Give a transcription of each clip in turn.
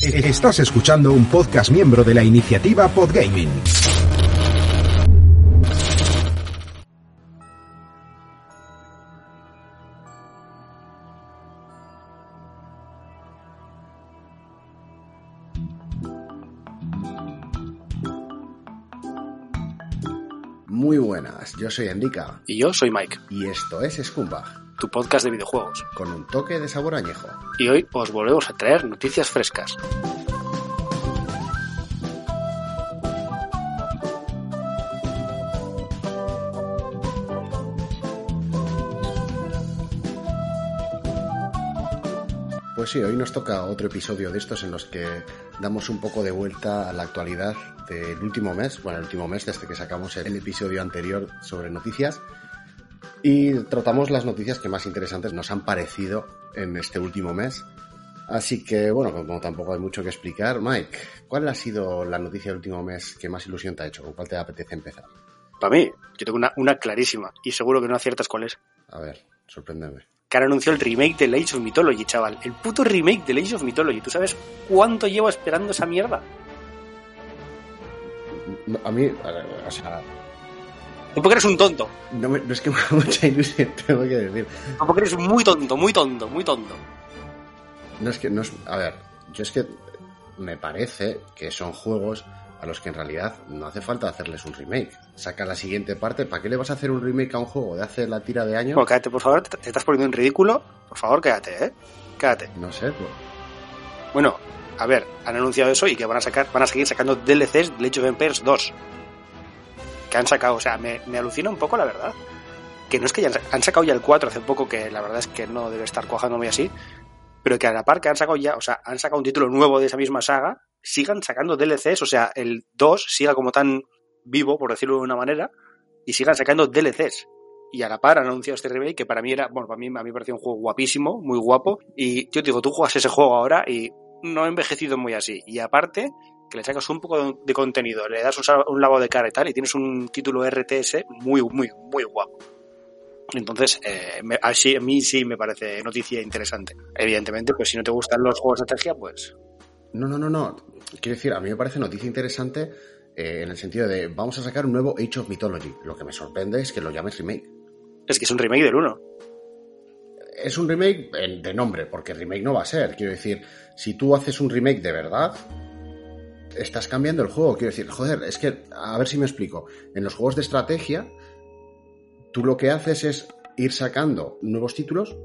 Estás escuchando un podcast miembro de la iniciativa Podgaming. Muy buenas, yo soy Enrica. Y yo soy Mike, y esto es Scumbag, tu podcast de videojuegos. con un toque de sabor añejo. Y hoy os volvemos a traer noticias frescas. Pues sí, hoy nos toca otro episodio de estos en los que damos un poco de vuelta a la actualidad del último mes, bueno, el último mes desde que sacamos el episodio anterior sobre noticias y tratamos las noticias que más interesantes nos han parecido en este último mes. Así que, bueno, como tampoco hay mucho que explicar, Mike, ¿cuál ha sido la noticia del último mes que más ilusión te ha hecho? ¿Con cuál te apetece empezar? Para mí, yo tengo una, una clarísima y seguro que no aciertas cuál es. A ver, sorpréndeme. Que han anunciado el remake de Age of Mythology, chaval. El puto remake de Age of Mythology. ¿Tú sabes cuánto llevo esperando esa mierda? A mí, o sea, Porque eres un tonto. no, me- no es que me haga mucha ilusión, tengo que decir. Porque eres muy tonto, muy tonto, muy tonto. No es que, no es, a ver, yo es que me parece que son juegos a los que en realidad no hace falta hacerles un remake. Saca la siguiente parte, ¿para qué le vas a hacer un remake a un juego de hace la tira de años? Bueno, cállate, por favor. Te, estás poniendo en ridículo. Por favor, cállate, ¿eh? Cállate. No sé, pues. Bueno, a ver, han anunciado eso y que van a sacar, van a seguir sacando DLCs de Age of Empires 2. Que han sacado, o sea, me, me alucina un poco la verdad. Que no es que ya han, sa- han sacado ya el 4 hace poco, que la verdad es que no debe estar cuajando muy así. Pero que a la par que han sacado ya, o sea, han sacado un título nuevo de esa misma saga, sigan sacando DLCs, o sea, el 2 siga como tan vivo, por decirlo de una manera, y sigan sacando DLCs. Y a la par han anunciado este remake que para mí era, bueno, para mí, a mí me parecía un juego guapísimo, muy guapo. Y yo te digo, tú juegas ese juego ahora y no ha envejecido muy así. Y aparte, que le sacas un poco de, contenido, le das un, un lavado de cara y tal, y tienes un título RTS muy, muy, muy guapo. Entonces, eh, me- a mí sí me parece noticia interesante. Evidentemente, pues si no te gustan los juegos de estrategia, pues No, no, no, no. Quiero decir, a mí me parece noticia interesante eh, en el sentido de vamos a sacar un nuevo Age of Mythology. Lo que me sorprende es que lo llames remake. es que es un remake del 1. Es un remake en- de nombre, porque remake no va a ser. Quiero decir, si tú haces un remake de verdad, estás cambiando el juego. Quiero decir, joder, es que, a ver si me explico. En los juegos de estrategia, tú lo que haces es ir sacando nuevos títulos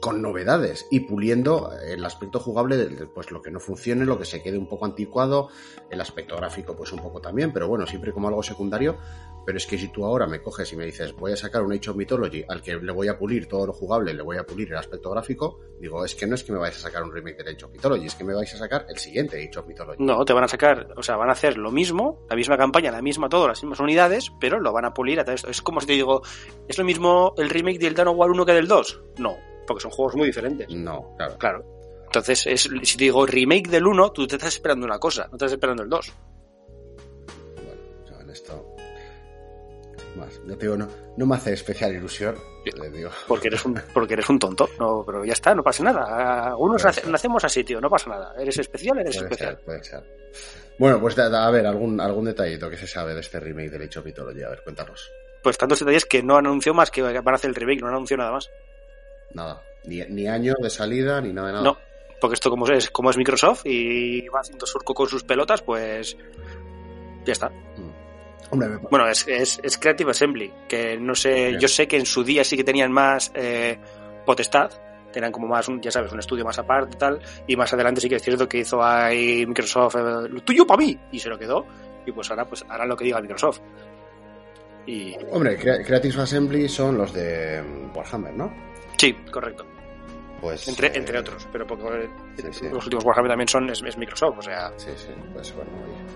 con novedades y puliendo el aspecto jugable de, pues lo que no funcione, lo que se quede un poco anticuado, el aspecto gráfico pues un poco también, pero bueno, siempre como algo secundario. Pero es que si tú ahora me coges y me dices voy a sacar un Age of Mythology al que le voy a pulir todo lo jugable, le voy a pulir el aspecto gráfico, digo, es que no es que me vais a sacar un remake del Age of Mythology, es que me vais a sacar el siguiente Age of Mythology. No, te van a sacar, o sea, van a hacer lo mismo, la misma campaña, la misma todo, las mismas unidades, pero lo van a pulir a través. Es como si te digo, ¿es lo mismo el remake del Dawn of War 1 que del 2? No, porque son juegos muy diferentes. No, claro. Claro. Entonces, es, si te digo remake del 1, tú te estás esperando una cosa, no te estás esperando el 2. Bueno, esto. Más. Ya te digo, no, no me hace especial ilusión. Le digo. Porque eres un, porque eres un tonto. No, pero ya está, no pasa nada. Algunos nace- nacemos así, tío, no pasa nada. Eres especial, eres Puede especial. ser, puede ser. Bueno, pues a ver, algún, algún detallito que se sabe de este remake del of Mythology. A ver, cuéntanos. Pues tantos detalles que no anunció más que van a hacer el remake, no anunció nada más. Nada. Ni, ni año de salida, ni nada de nada. No, porque esto como es, como es Microsoft y va haciendo surco con sus pelotas, pues ya está. Hombre, me- Bueno, es, es, es Creative Assembly, que no sé, yo sé que en su día sí que tenían más eh, potestad, tenían como más, un, ya sabes, un estudio más aparte y tal, y más adelante sí que es cierto que hizo ahí Microsoft, eh, lo tuyo para mí, y se lo quedó, y pues ahora pues harán lo que diga Microsoft. Y hombre Crea- Creative Assembly son los de mm, Warhammer, ¿no? sí, correcto, Pues. entre, eh, entre otros, pero porque eh, sí, sí. los últimos Warhammer también son es, es Microsoft, o sea, Sí, sí, pues bueno.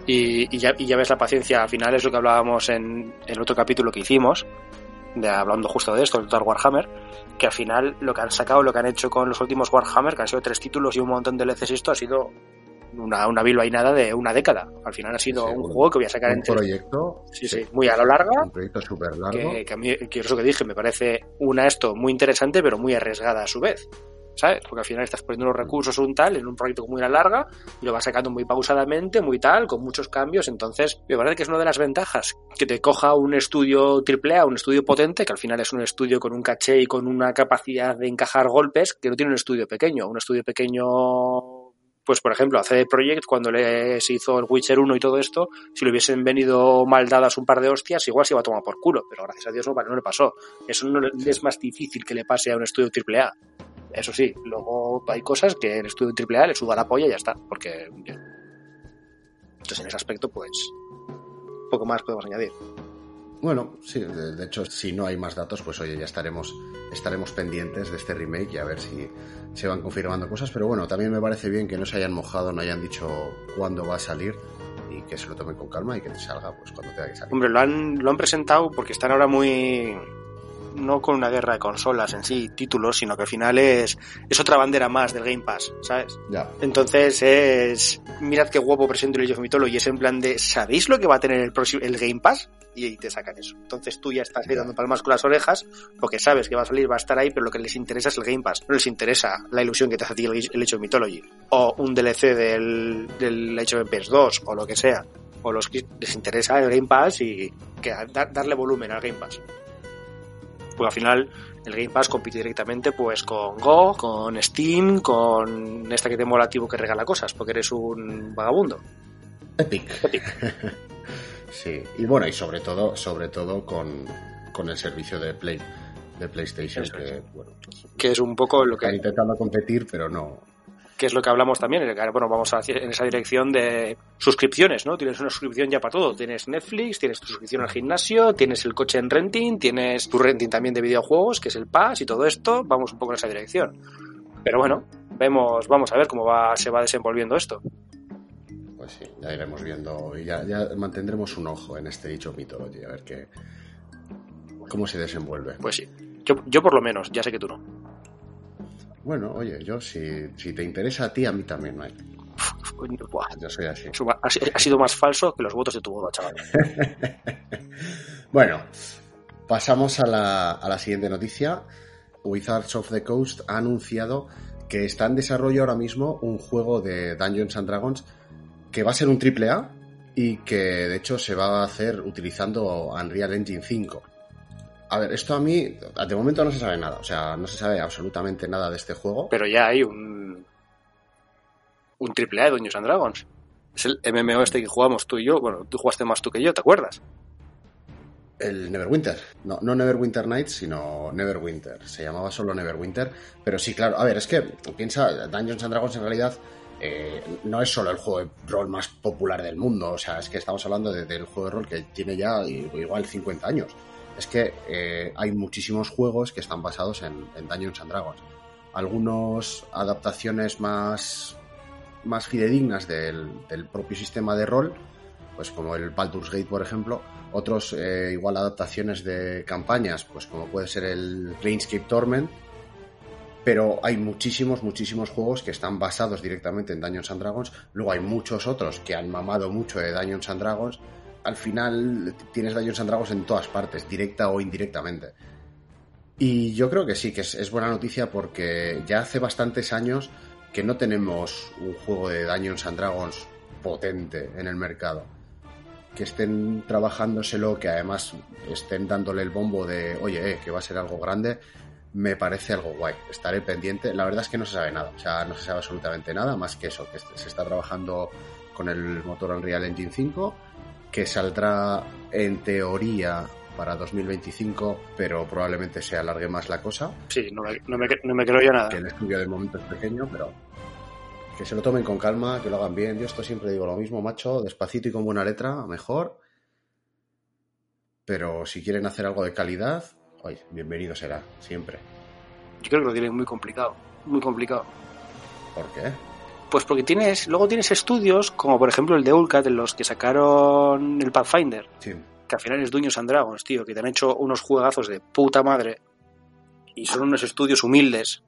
Y, y ya, y ya ves la paciencia, al final es lo que hablábamos en el otro capítulo que hicimos, de hablando justo de esto, el Total Warhammer, que al final lo que han sacado, lo que han hecho con los últimos Warhammer, que han sido tres títulos y un montón de y esto, ha sido una, una bilbainada de una década. Al final ha sido un juego que voy a sacar Un en tres- proyecto. Sí, sí, muy a lo larga, Un proyecto súper largo. que, que a mí, que eso que dije, me parece una esto muy interesante, pero muy arriesgada a su vez. ¿Sabes? Porque al final estás poniendo los recursos un tal en un proyecto muy a larga y lo vas sacando muy pausadamente, muy tal, con muchos cambios. Entonces, me parece que es una de las ventajas que te coja un estudio AAA, un estudio potente, que al final es un estudio con un caché y con una capacidad de encajar golpes, que no tiene un estudio pequeño. Un estudio pequeño pues por ejemplo, a CD Projekt, cuando les hizo el Witcher 1 y todo esto, si le hubiesen venido mal dadas un par de hostias, igual se iba a tomar por culo, pero gracias a Dios no, no le pasó. Eso no es más difícil que le pase a un estudio AAA. Eso sí, luego hay cosas que el estudio AAA le suda la polla y ya está, porque... Entonces en ese aspecto, pues... Poco más podemos añadir. Bueno, sí, de, hecho, si no hay más datos, pues oye, ya estaremos, estaremos pendientes de este remake y a ver si se van confirmando cosas. Pero bueno, también me parece bien que no se hayan mojado, no hayan dicho cuándo va a salir y que se lo tomen con calma y que salga pues cuando tenga que salir. Hombre, lo han, lo han presentado porque están ahora muy no con una guerra de consolas en sí, títulos, sino que al final es, es otra bandera más del Game Pass, ¿sabes? Ya. Entonces es, mirad qué guapo presento el Age of Mythology, es en plan de, ¿sabéis lo que va a tener el, próximo, el Game Pass? Y ahí te sacan eso. Entonces tú ya estás ahí dando palmas con las orejas, porque sabes que va a salir, va a estar ahí, pero lo que les interesa es el Game Pass. No les interesa la ilusión que te hace a ti el, Age of Mythology. O un DLC del, del Age of Empires 2, o lo que sea. O los que les interesa el Game Pass y que darle volumen al Game Pass pues al final el Game Pass compite directamente pues con Go, con Steam, con esta que te mola que regala cosas, porque eres un vagabundo. Epic. Epic. sí, y bueno, y sobre todo, sobre todo con, con el servicio de Play de PlayStation, que, bueno, que es un poco lo que... Están intentando competir, pero no, que es lo que hablamos también, bueno, vamos a en esa dirección de suscripciones, ¿no? Tienes una suscripción ya para todo, tienes Netflix, tienes tu suscripción al gimnasio, tienes el coche en renting, tienes tu renting también de videojuegos, que es el Pass y todo esto, vamos un poco en esa dirección. Pero bueno, vemos, vamos a ver cómo va, se va desenvolviendo esto. Pues sí, ya iremos viendo y ya, ya mantendremos un ojo en este dicho Mythology, a ver qué, cómo se desenvuelve. Pues sí, yo, yo por lo menos, ya sé que tú no. Bueno, oye, yo si, si te interesa a ti, a mí también, Mike. Yo soy así. Ha sido más falso que los votos de tu boda, chaval. bueno, pasamos a la, a la siguiente noticia. Wizards of the Coast ha anunciado que está en desarrollo ahora mismo un juego de Dungeons and Dragons que va a ser un triple A y que de hecho se va a hacer utilizando Unreal Engine 5. A ver, esto a mí, de momento no se sabe nada. O sea, no se sabe absolutamente nada de este juego. Pero ya hay un. Un triple A de Dungeons and Dragons. Es el MMO este que jugamos tú y yo. Bueno, tú jugaste más tú que yo, ¿te acuerdas? El Neverwinter. No, no Neverwinter Nights, sino Neverwinter. Se llamaba solo Neverwinter. Pero sí, claro. A ver, es que piensa, Dungeons and Dragons en realidad eh, no es solo el juego de rol más popular del mundo. O sea, es que estamos hablando del juego de rol que tiene ya igual 50 años es que eh, hay muchísimos juegos que están basados en, Dungeons and Dragons. Algunos adaptaciones más, más fidedignas del, propio sistema de rol, pues como el Baldur's Gate, por ejemplo. Otros eh, igual adaptaciones de campañas, pues como puede ser el Planescape Torment. Pero hay muchísimos, muchísimos juegos que están basados directamente en Dungeons and Dragons. Luego hay muchos otros que han mamado mucho de Dungeons and Dragons al final tienes Dungeons and Dragons en todas partes, directa o indirectamente. Y yo creo que sí, que es, buena noticia porque ya hace bastantes años que no tenemos un juego de Dungeons and Dragons potente en el mercado. Que estén trabajándoselo, que además estén dándole el bombo de, oye, eh, que va a ser algo grande, me parece algo guay. Estaré pendiente. La verdad es que no se sabe nada, o sea, no se sabe absolutamente nada más que eso, que se está trabajando con el motor Unreal Engine 5 que saldrá en teoría para 2025, pero probablemente se alargue más la cosa. Sí, no me, no me, no me creo ya nada. Que el estudio de momento es pequeño, pero que se lo tomen con calma, que lo hagan bien. Yo esto siempre digo lo mismo, macho, despacito y con buena letra, mejor. Pero si quieren hacer algo de calidad, oye, bienvenido será, siempre. Yo creo que lo tienen muy complicado, muy complicado. ¿Por qué? Pues porque tienes, luego tienes estudios, como por ejemplo el de Ulcat, en los que sacaron el Pathfinder, que al final es Dueños and Dragons, tío, que te han hecho unos juegazos de puta madre, y son unos estudios humildes,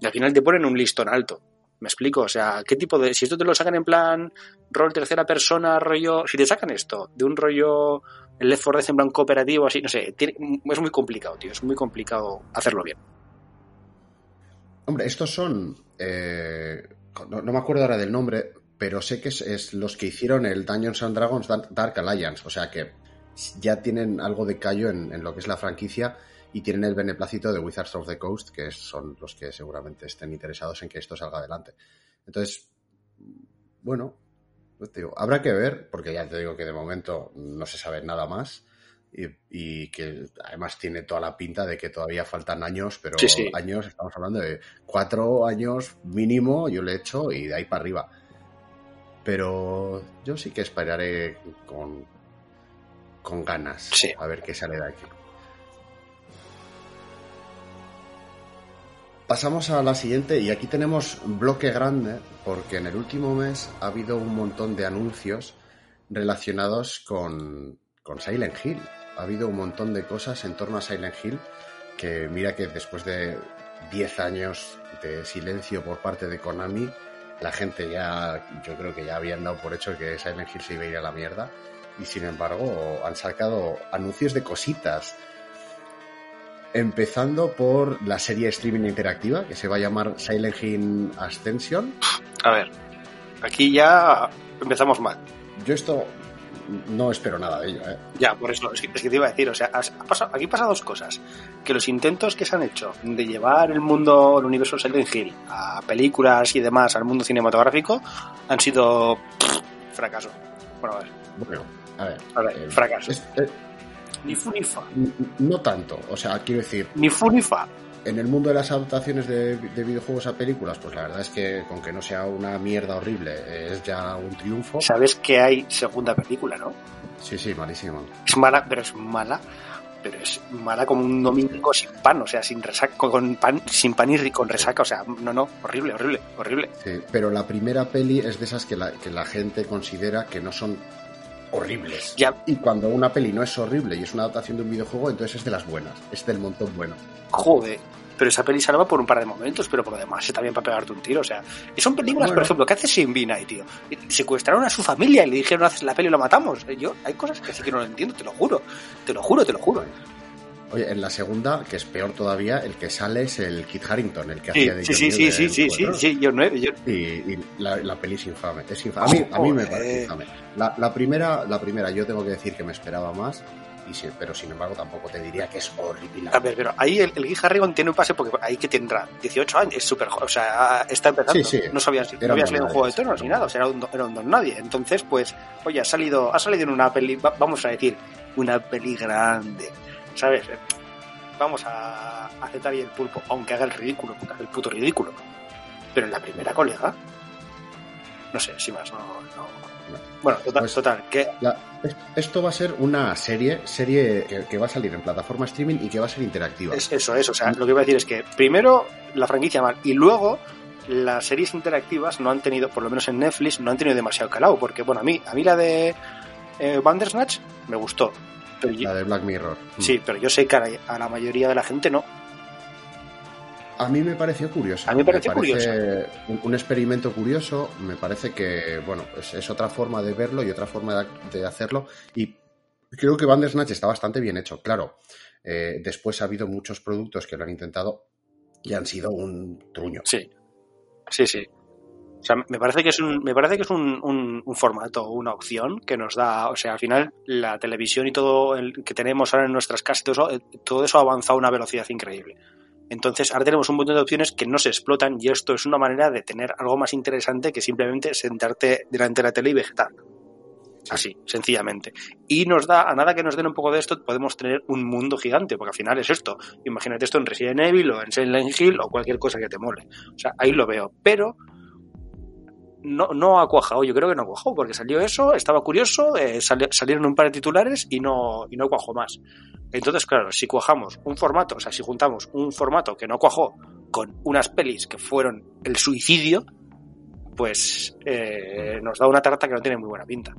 y al final te ponen un listón alto. Me explico, o sea, ¿qué tipo de. Si esto te lo sacan en plan rol tercera persona, rollo. Si te sacan esto de un rollo. El Left 4 Dead en plan cooperativo, así, no sé. es muy complicado, tío. Es muy complicado hacerlo bien. Hombre, estos son. eh, no, me acuerdo ahora del nombre, pero sé que es, los que hicieron el Dungeons and Dragons Dark, Dark Alliance. O sea que ya tienen algo de callo en, en lo que es la franquicia y tienen el beneplácito de Wizards of the Coast, que son los que seguramente estén interesados en que esto salga adelante. Entonces, bueno, pues te digo, habrá que ver, porque ya te digo que de momento no se sabe nada más. Y, y que además tiene toda la pinta de que todavía faltan años, pero Sí, sí. años, estamos hablando de cuatro años mínimo, yo le he hecho y de ahí para arriba. Pero yo sí que esperaré con, con ganas Sí. a ver qué sale de aquí. Pasamos a la siguiente y aquí tenemos un bloque grande porque en el último mes ha habido un montón de anuncios relacionados con, con Silent Hill. Ha habido un montón de cosas en torno a Silent Hill que mira que después de 10 años de silencio por parte de Konami, la gente ya, yo creo que ya habían dado por hecho que Silent Hill se iba a ir a la mierda y sin embargo han sacado anuncios de cositas. Empezando por la serie streaming interactiva que se va a llamar Silent Hill Ascension. A ver, aquí ya empezamos mal. Yo esto no espero nada de ello, ¿eh? Ya, por eso, es que, es que te iba a decir, o sea, has- ha pasado- aquí pasa dos cosas. Que los intentos que se han hecho de llevar el mundo, el universo Silent Hill a películas y demás, al mundo cinematográfico, han sido pff, fracaso. Bueno, a ver, Bueno, a ver. a ver, eh, fracaso. es- eh, Ni fu ni fa. no tanto, o sea, quiero decir, Ni fu ni fa. En el mundo de las adaptaciones de, de videojuegos a películas, pues la verdad es que con que no sea una mierda horrible, es ya un triunfo. Sabes que hay segunda película, ¿no? Sí, sí, malísimo. Es mala, pero es mala. Pero es mala como un domingo sin pan, o sea, sin resaca, con pan, sin pan y con resaca, o sea, no, no, horrible, horrible, horrible. Sí, pero la primera peli es de esas que la, que la gente considera que no son horribles. Ya, Y cuando una peli no es horrible y es una adaptación de un videojuego, entonces es de las buenas, es del montón bueno. joder. Pero esa peli salva por un par de momentos, pero por lo demás está bien para pegarte un tiro. O sea, y son películas, por ejemplo, ¿qué hace Sin Binay, tío? Secuestraron a su familia y le dijeron, haces la peli y lo matamos. Yo, hay cosas que sí que no lo entiendo, te lo juro. Te lo juro, te lo juro. Oye, en la segunda, que es peor todavía, el que sale es el Kit Harrington, el que Sí, hacía de sí, sí, sí, sí, sí, sí, sí, yo no yo- Y, y la, la peli es infame. Es infame. A, mí, a mí me parece infame. La, la primera, la primera, yo tengo que decir que me esperaba más, y sí, pero sin embargo tampoco te diría que es horrible. A ver, pero ahí el, el Guy Harrigan tiene un pase porque ahí que tendrá 18 años, es súper o sea, está empezando. Sí, sí. No sabías, no Era habías un juego de tronos ni nada, o sea, era un, don- era un don nadie. Entonces, pues, oye, ha salido, ha salido en una peli, va- vamos a decir, una peli grande, ¿sabes? Vamos a aceptar ahí el pulpo, aunque haga el ridículo, el puto ridículo. Pero en la primera colega, no sé, sin más, no, no. Bueno, total, Pues- total, que La- es- esto va a ser una serie, serie que, que va a salir en plataforma streaming y que va a ser interactiva. Es eso, es. O sea, lo que iba a decir es que primero la franquicia mal y luego las series interactivas no han tenido, por lo menos en Netflix, no han tenido demasiado calado. Porque, bueno, a mí, a mí la de eh, Bandersnatch me gustó. Pero yo- La de Black Mirror. Mm. sí, pero yo sé que a la, mayoría de la gente no. A mí me pareció curioso. A mí me pareció parece Un, un experimento curioso. Me parece que, bueno, es, es otra forma de verlo y otra forma de, de hacerlo. Y creo que Bandersnatch está bastante bien hecho. Claro, eh, después ha habido muchos productos que lo han intentado y han sido un truño. Sí, sí, sí. O sea, me parece que es un, me parece que es un, un, un formato, una opción que nos da, o sea, al final la televisión y todo el que tenemos ahora en nuestras casas, todo eso, eh, todo eso ha avanzado a una velocidad increíble. Entonces, ahora tenemos un montón de opciones que no se explotan y esto es una manera de tener algo más interesante que simplemente sentarte delante de la tele y vegetar. Así, sencillamente. Y nos da, a nada que nos den un poco de esto, podemos tener un mundo gigante, porque al final es esto. Imagínate esto en Resident Evil o en Silent Hill o cualquier cosa que te mole. O sea, ahí lo veo. Pero no, no ha cuajado, yo creo que no ha porque salió eso, estaba curioso, eh, sali- salieron un par de titulares y no, y no cuajó más. Entonces, claro, si cuajamos un formato, o sea, si juntamos un formato que no cuajó con unas pelis que fueron el suicidio, pues eh, nos da una tarta que no tiene muy buena pinta.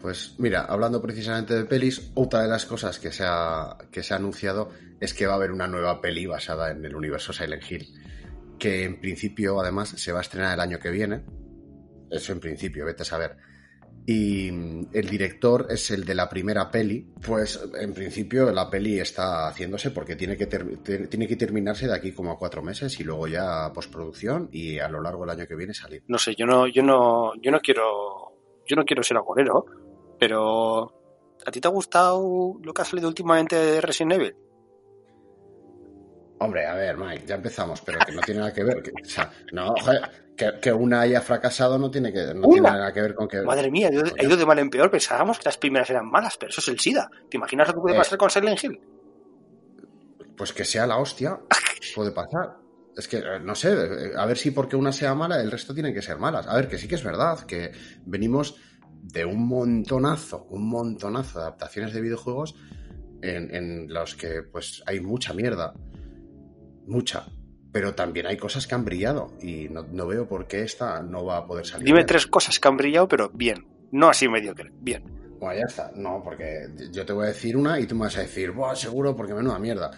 Pues mira, hablando precisamente de pelis, otra de las cosas que se, ha, que se ha anunciado es que va a haber una nueva peli basada en el universo Silent Hill, que en principio además se va a estrenar el año que viene. Eso en principio, vete a saber. y el director es el de la primera peli, pues en principio la peli está haciéndose porque tiene que, tiene que terminarse de aquí como a cuatro meses y luego ya postproducción y a lo largo del año que viene salir. No sé, yo no, yo no, yo no quiero, yo no quiero ser agorero, pero ¿a ti te ha gustado lo que ha salido últimamente de Resident Evil? Hombre, a ver, Mike, ya empezamos, pero que no tiene nada que ver. Que, o sea, no, joder, que, una haya fracasado no tiene que no tiene nada que ver con que. Madre mía, ha ido de mal en peor. Pensábamos que las primeras eran malas, pero eso es el SIDA. ¿Te imaginas lo que puede eh, pasar con Silent Hill? Pues que sea la hostia. puede pasar. Es que, no sé, a ver si porque una sea mala, el resto tiene que ser malas. A ver, que sí que es verdad, que venimos de un montonazo, un montonazo de adaptaciones de videojuegos en, en los que pues hay mucha mierda mucha. Pero también hay cosas que han brillado y no, veo por qué esta no va a poder salir. Dime tres cosas que han brillado, pero bien. No así mediocre, bien. Bueno, ya está. No, porque yo te voy a decir una y tú me vas a decir, Buah, seguro, porque menuda mierda.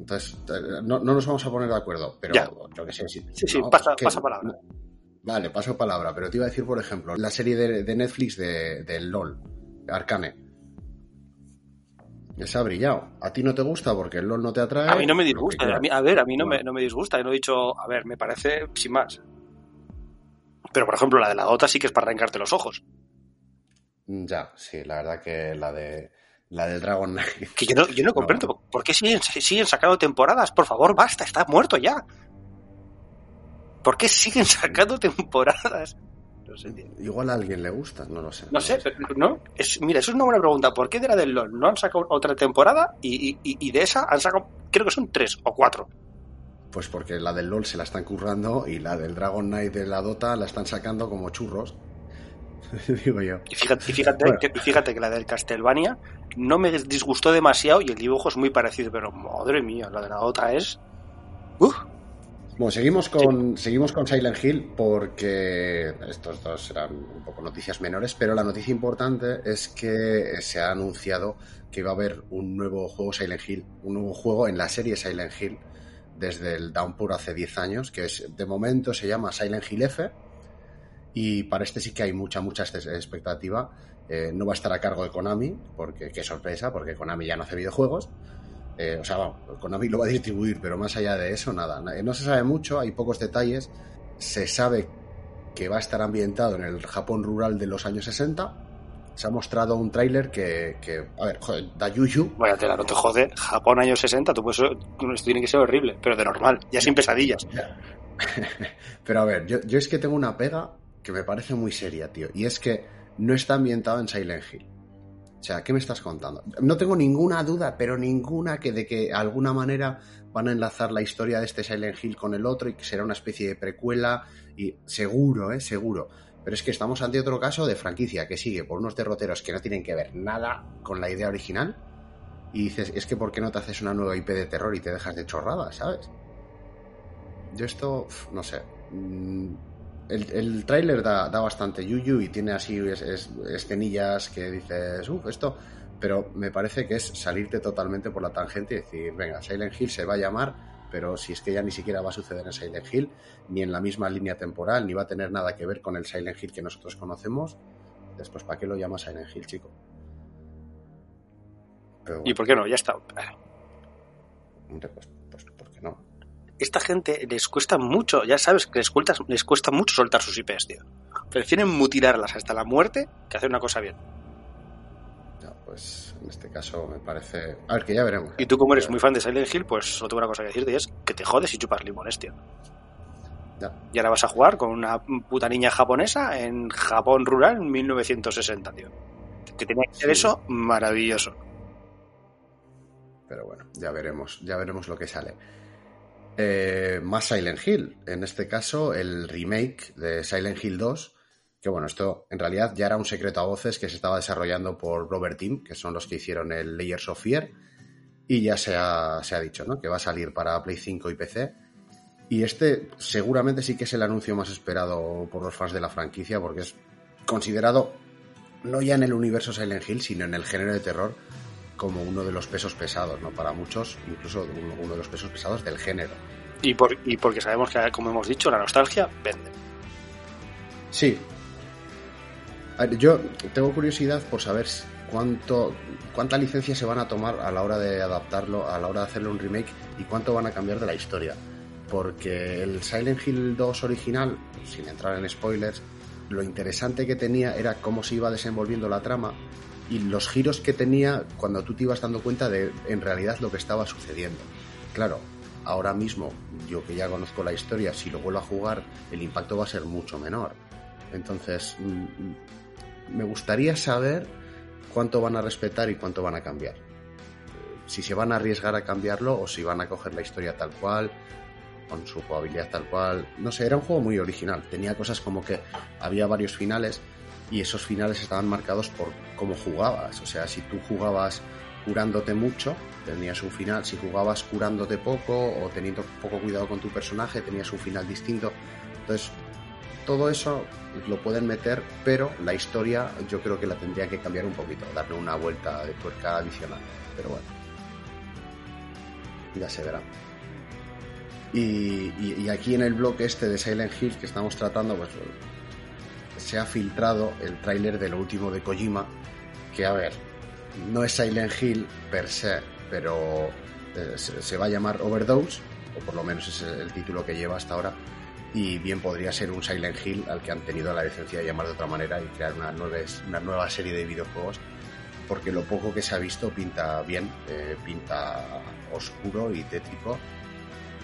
Entonces, eh, no, nos vamos a poner de acuerdo, pero yo que sé. Sí, sí, sí pasa, palabra. Vale, paso palabra, pero te iba a decir, por ejemplo, la serie de, Netflix de, de LOL, Arcane esa ha brillado. ¿A ti no te gusta porque el LOL no te atrae? A mí no me disgusta. A, ver, a mí no me, no me disgusta. No he dicho, a ver, me parece sin más. Pero, por ejemplo, la de la Dota sí que es para arrancarte los ojos. Ya, sí, la verdad que la de la de Dragon Knight. Que yo no, yo no comprendo. ¿Por qué siguen, siguen sacando temporadas? Por favor, basta, está muerto ya. ¿Por qué siguen sacando temporadas? Igual a alguien le gusta, no lo sé. No, sé, ¿no? Es, mira, eso es una buena pregunta. ¿Por qué de la del LOL no han sacado otra temporada y, de esa han sacado, creo que son tres o cuatro? Pues porque la del LOL se la están currando y la del Dragon Knight de la Dota la están sacando como churros. Digo yo. Y fíjate, que, fíjate que la del Castlevania no me disgustó demasiado y el dibujo es muy parecido, pero madre mía, la de la Dota es. Uf, bueno, seguimos con, seguimos con Silent Hill porque estos dos serán un poco noticias menores, pero la noticia importante es que se ha anunciado que va a haber un nuevo juego Silent Hill, un nuevo juego en la serie Silent Hill desde el Downpour hace 10 años, que es de momento se llama Silent Hill F y para este sí que hay mucha, mucha expectativa. Eh, no va a estar a cargo de Konami, porque qué sorpresa, porque Konami ya no hace videojuegos. Eh, o sea, vamos, Konami lo va a distribuir, pero más allá de eso, nada. No se sabe mucho, hay pocos detalles. Se sabe que va a estar ambientado en el Japón rural de los años 60. Se ha mostrado un tráiler que, a ver, joder, da yuyu. Vaya tela, no te jode. Japón años 60, tú puedes, esto tiene que ser horrible, pero de normal, ya sin pesadillas. pero a ver, yo, yo es que tengo una pega que me parece muy seria, tío. Y es que no está ambientado en Silent Hill. O sea, ¿qué me estás contando? No tengo ninguna duda, pero ninguna que de que de alguna manera van a enlazar la historia de este Silent Hill con el otro y que será una especie de precuela y seguro, eh, seguro. Pero es que estamos ante otro caso de franquicia que sigue por unos derroteros que no tienen que ver nada con la idea original y dices, es que ¿por qué no te haces una nueva IP de terror y te dejas de chorrada, ¿sabes? Yo esto, no sé. El, el tráiler da, bastante yuyu y tiene así escenillas que dices, uff, esto, pero me parece que es salirte totalmente por la tangente y decir, venga, Silent Hill se va a llamar, pero si es que ya ni siquiera va a suceder en Silent Hill, ni en la misma línea temporal, ni va a tener nada que ver con el Silent Hill que nosotros conocemos, después, ¿para qué lo llamas Silent Hill, chico? ¿Y por qué no? Ya está. Hombre, pues, esta gente les cuesta mucho, ya sabes que les cuesta, les cuesta mucho soltar sus IPs, tío. Prefieren mutilarlas hasta la muerte que hacer una cosa bien. Ya, pues en este caso me parece. A ver, que ya veremos. Y tú, como eres muy fan de Silent Hill, pues solo tengo una cosa que decirte y es que te jodes y chupas limones, tío. Ya. Y ahora vas a jugar con una puta niña japonesa en Japón rural en 1960, tío. Que tenía que ser eso maravilloso. Pero bueno, ya veremos, ya veremos lo que sale. Eh, más Silent Hill. En este caso, el remake de Silent Hill 2. Que bueno, esto en realidad ya era un secreto a voces que se estaba desarrollando por Robert Team, que son los que hicieron el Layers of Fear. Y ya se ha, se ha dicho, ¿no? Que va a salir para Play 5 y PC. Y este seguramente sí que es el anuncio más esperado por los fans de la franquicia, porque es considerado no ya en el universo Silent Hill, sino en el género de terror como uno de los pesos pesados, ¿no? Para muchos, incluso uno, de los pesos pesados del género. Y, por, y porque sabemos que, como hemos dicho, la nostalgia vende. Sí. Yo tengo curiosidad por saber cuánto, cuánta licencia se van a tomar a la hora de adaptarlo, a la hora de hacerle un remake y cuánto van a cambiar de la historia. Porque el Silent Hill 2 original, sin entrar en spoilers, lo interesante que tenía era cómo se iba desenvolviendo la trama y los giros que tenía cuando tú te ibas dando cuenta de en realidad lo que estaba sucediendo. Claro, ahora mismo, yo que ya conozco la historia, si lo vuelvo a jugar, el impacto va a ser mucho menor. Entonces, mm, me gustaría saber cuánto van a respetar y cuánto van a cambiar. Si se van a arriesgar a cambiarlo o si van a coger la historia tal cual, con su jugabilidad tal cual. No sé, era un juego muy original. Tenía cosas como que había varios finales y esos finales estaban marcados por cómo jugabas. O sea, si tú jugabas curándote mucho, tenías un final. Si jugabas curándote poco o teniendo poco cuidado con tu personaje, tenías un final distinto. Entonces, todo eso lo pueden meter, pero la historia yo creo que la tendría que cambiar un poquito, darle una vuelta de tuerca adicional. Pero bueno, ya se verá. Y, aquí en el blog este de Silent Hill que estamos tratando, pues se ha filtrado el tráiler de lo último de Kojima, que a ver, no es Silent Hill per se, pero eh, se, va a llamar Overdose, o por lo menos es el título que lleva hasta ahora, y bien podría ser un Silent Hill al que han tenido la licencia de llamar de otra manera y crear una nueva, una nueva serie de videojuegos, porque lo poco que se ha visto pinta bien, eh, pinta oscuro y tétrico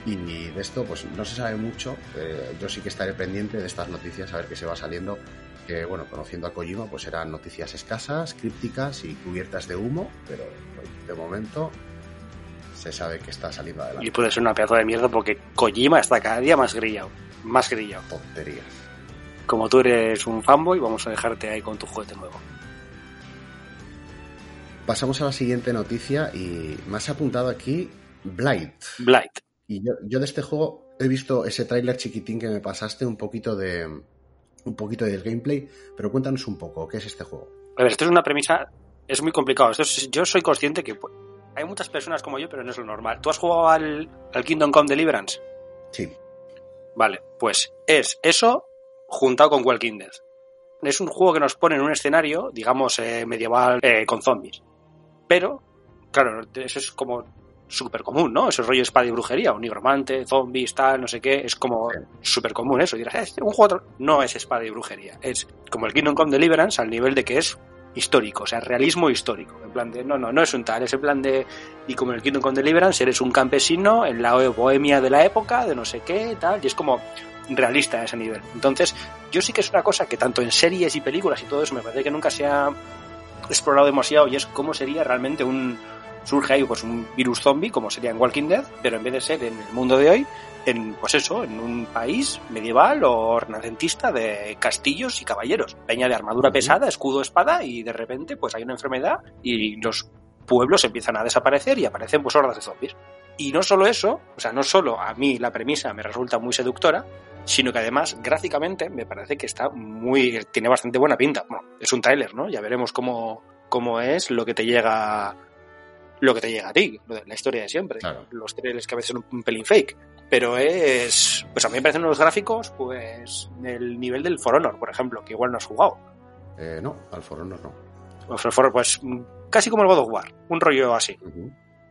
y de esto, pues no se sabe mucho. Eh, yo sí que estaré pendiente de estas noticias, a ver qué se va saliendo. Que bueno, conociendo a Kojima, pues eran noticias escasas, crípticas y cubiertas de humo, pero de momento se sabe que está saliendo adelante. Y puede ser una pedazo de mierda porque Kojima está cada día más grillado. Más grillado. Tonterías. Como tú eres un fanboy, vamos a dejarte ahí con tu juguete nuevo. Pasamos a la siguiente noticia y has apuntado aquí Blight. Blight. Y yo, de este juego he visto ese tráiler chiquitín que me pasaste, un poquito de un poquito del gameplay, pero cuéntanos un poco, ¿qué es este juego? A ver, esto es una premisa, es muy complicado. Esto yo soy consciente que hay muchas personas como yo, pero no es lo normal. ¿Tú has jugado al, Kingdom Come Deliverance? Sí. Vale, pues es eso juntado con Walking Dead. Es un juego que nos pone en un escenario, digamos, eh, medieval eh, con zombies. Pero, claro, eso es como súper común, ¿no? Ese rollo espada y brujería, un nigromante, zombies, tal, no sé qué, es como súper común eso. Y dirás, eh, un juego no es espada y brujería, es como el Kingdom Come Deliverance al nivel de que es histórico, o sea, realismo histórico. En plan de, no, no, no es un tal, es en plan de, y como en el Kingdom Come Deliverance eres un campesino en la bohemia de la época, de no sé qué, tal, y es como realista a ese nivel. Entonces, yo sí que es una cosa que tanto en series y películas y todo eso me parece que nunca se ha explorado demasiado y es cómo sería realmente un, surge ahí pues un virus zombie como sería en Walking Dead, pero en vez de ser en el mundo de hoy, en pues eso, en un país medieval o renacentista de castillos y caballeros, peña de armadura pesada, escudo, espada y de repente pues hay una enfermedad y los pueblos empiezan a desaparecer y aparecen pues hordas de zombies. Y no solo eso, o sea, no solo a mí la premisa me resulta muy seductora, sino que además gráficamente me parece que está muy tiene bastante buena pinta. Bueno, es un trailer, ¿no? Ya veremos cómo cómo es lo que te llega lo que te llega a ti, la historia de siempre. Los trailers que a veces son un pelín fake. Pero es. Pues a mí me parecen unos gráficos, pues. del nivel del For Honor, por ejemplo, que igual no has jugado. Eh, no, al For Honor no. Pues, el For, pues casi como el God of War, un rollo así.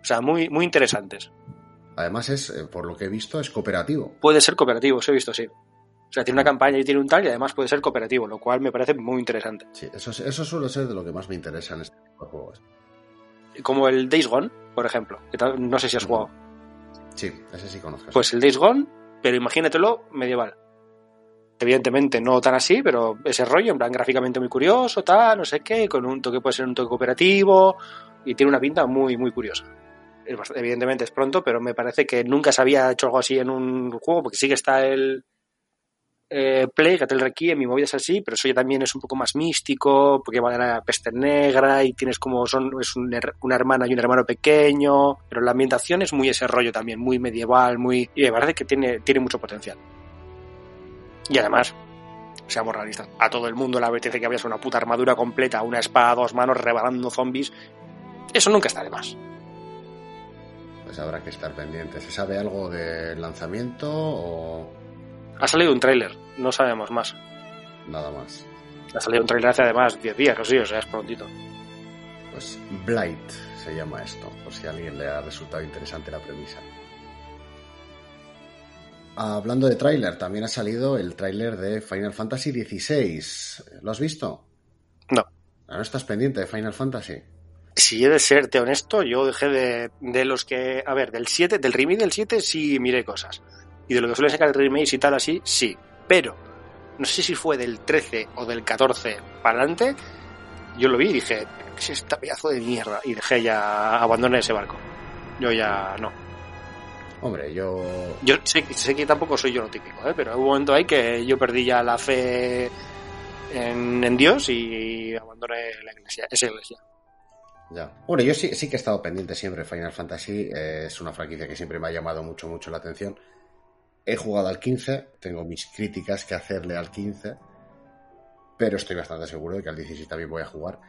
O sea, muy, muy interesantes. Además, es, eh, por lo que he visto, es cooperativo. Puede ser cooperativo, os he visto, sí. O sea, tiene una campaña y tiene un tal, y además puede ser cooperativo, lo cual me parece muy interesante. Sí, eso, eso suele ser de lo que más me interesa en este tipo de juegos como el Days Gone, por ejemplo. no sé si has jugado. Sí, ese sí conozco. Pues el Days Gone, pero imagínatelo medieval. Evidentemente no tan así, pero ese rollo, en plan gráficamente muy curioso, tal, no sé qué, con un toque, puede ser un toque cooperativo, y tiene una pinta muy, muy curiosa. Evidentemente es pronto, pero me parece que nunca se había hecho algo así en un juego, porque sí que está el, eh, Play, el Requiem mi movida es así, pero eso ya también es un poco más místico, porque va de la peste negra y tienes como son es una hermana y un hermano pequeño, pero la ambientación es muy ese rollo también, muy medieval, muy y me parece que tiene, tiene mucho potencial. Y además, seamos realistas, a todo el mundo le apetece que habías una puta armadura completa, una espada a dos manos rebalando zombies. Eso nunca está de más. Pues habrá que estar pendiente. ¿Se sabe algo del lanzamiento o ha salido un tráiler, no sabemos más. Nada más. Ha salido un trailer hace además 10 días o sí, o sea, es prontito. Pues Blight se llama esto, por si a alguien le ha resultado interesante la premisa. Hablando de tráiler, también ha salido el tráiler de Final Fantasy XVI. ¿Lo has visto? No. ¿No estás pendiente de Final Fantasy? Si he de serte honesto, yo dejé de, de los que... A ver, del 7, del remake del 7 sí miré cosas. Y de lo que suele sacar el remake y tal así, sí. Pero, no sé si fue del 13 o del 14 para adelante, yo lo vi y dije, ¿qué es esta pedazo de mierda? Y dejé ya, abandoné ese barco. Yo ya no. Hombre, yo... Yo sé, sé que tampoco soy yo lo típico, ¿eh? pero hubo un momento ahí que yo perdí ya la fe en, en Dios y abandoné la iglesia, esa iglesia. Ya. Bueno, yo sí, sí que he estado pendiente siempre. Final Fantasy eh, es una franquicia que siempre me ha llamado mucho, mucho la atención. He jugado al 15, tengo mis críticas que hacerle al 15, pero estoy bastante seguro de que al 16 también voy a jugar.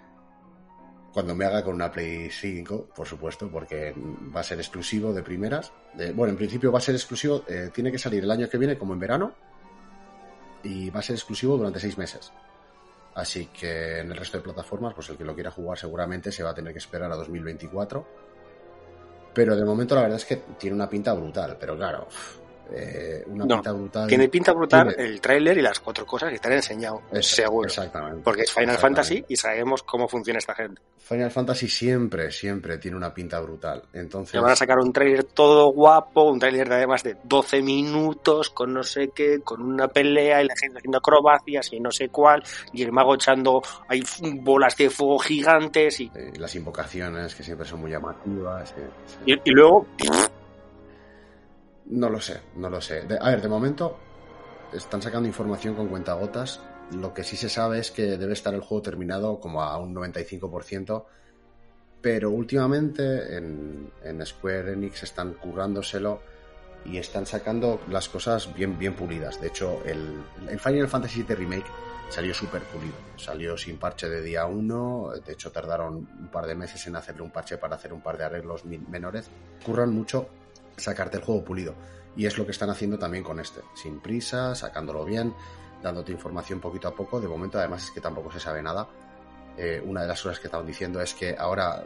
Cuando me haga con una Play 5, por supuesto, porque va a ser exclusivo de primeras. De, bueno, en principio va a ser exclusivo, eh, tiene que salir el año que viene como en verano y va a ser exclusivo durante seis meses. Así que en el resto de plataformas, pues el que lo quiera jugar seguramente se va a tener que esperar a 2024. Pero de momento la verdad es que tiene una pinta brutal, pero claro, eh, una No, pinta brutal. Tiene pinta brutal Tiene- el tráiler y las cuatro cosas que están enseñado, Es- seguro. Exactamente. Porque es Final. Fantasy y sabemos cómo funciona esta gente. Final Fantasy siempre, siempre tiene una pinta brutal. Entonces, Le van a sacar un tráiler todo guapo, un tráiler de además de 12 minutos, con no sé qué, con una pelea y la gente haciendo acrobacias y no sé cuál, y el mago echando hay bolas de fuego gigantes y, eh, las invocaciones que siempre son muy llamativas. eh, y luego No lo sé, no lo sé. De- a ver, de momento están sacando información con cuentagotas. Lo que sí se sabe es que debe estar el juego terminado como a un 95%, pero últimamente en, en Square Enix están currándoselo y están sacando las cosas bien, bien pulidas. De hecho, el, el Final Fantasy VII Remake salió súper pulido. Salió sin parche de día 1. De hecho, tardaron un par de meses en hacerle un parche para hacer un par de arreglos menores. Curran mucho sacarte el juego pulido. Y es lo que están haciendo también con este. Sin prisa, sacándolo bien, dándote información poquito a poco. De momento, además, es que tampoco se sabe nada. Eh, una de las cosas que estaban diciendo es que ahora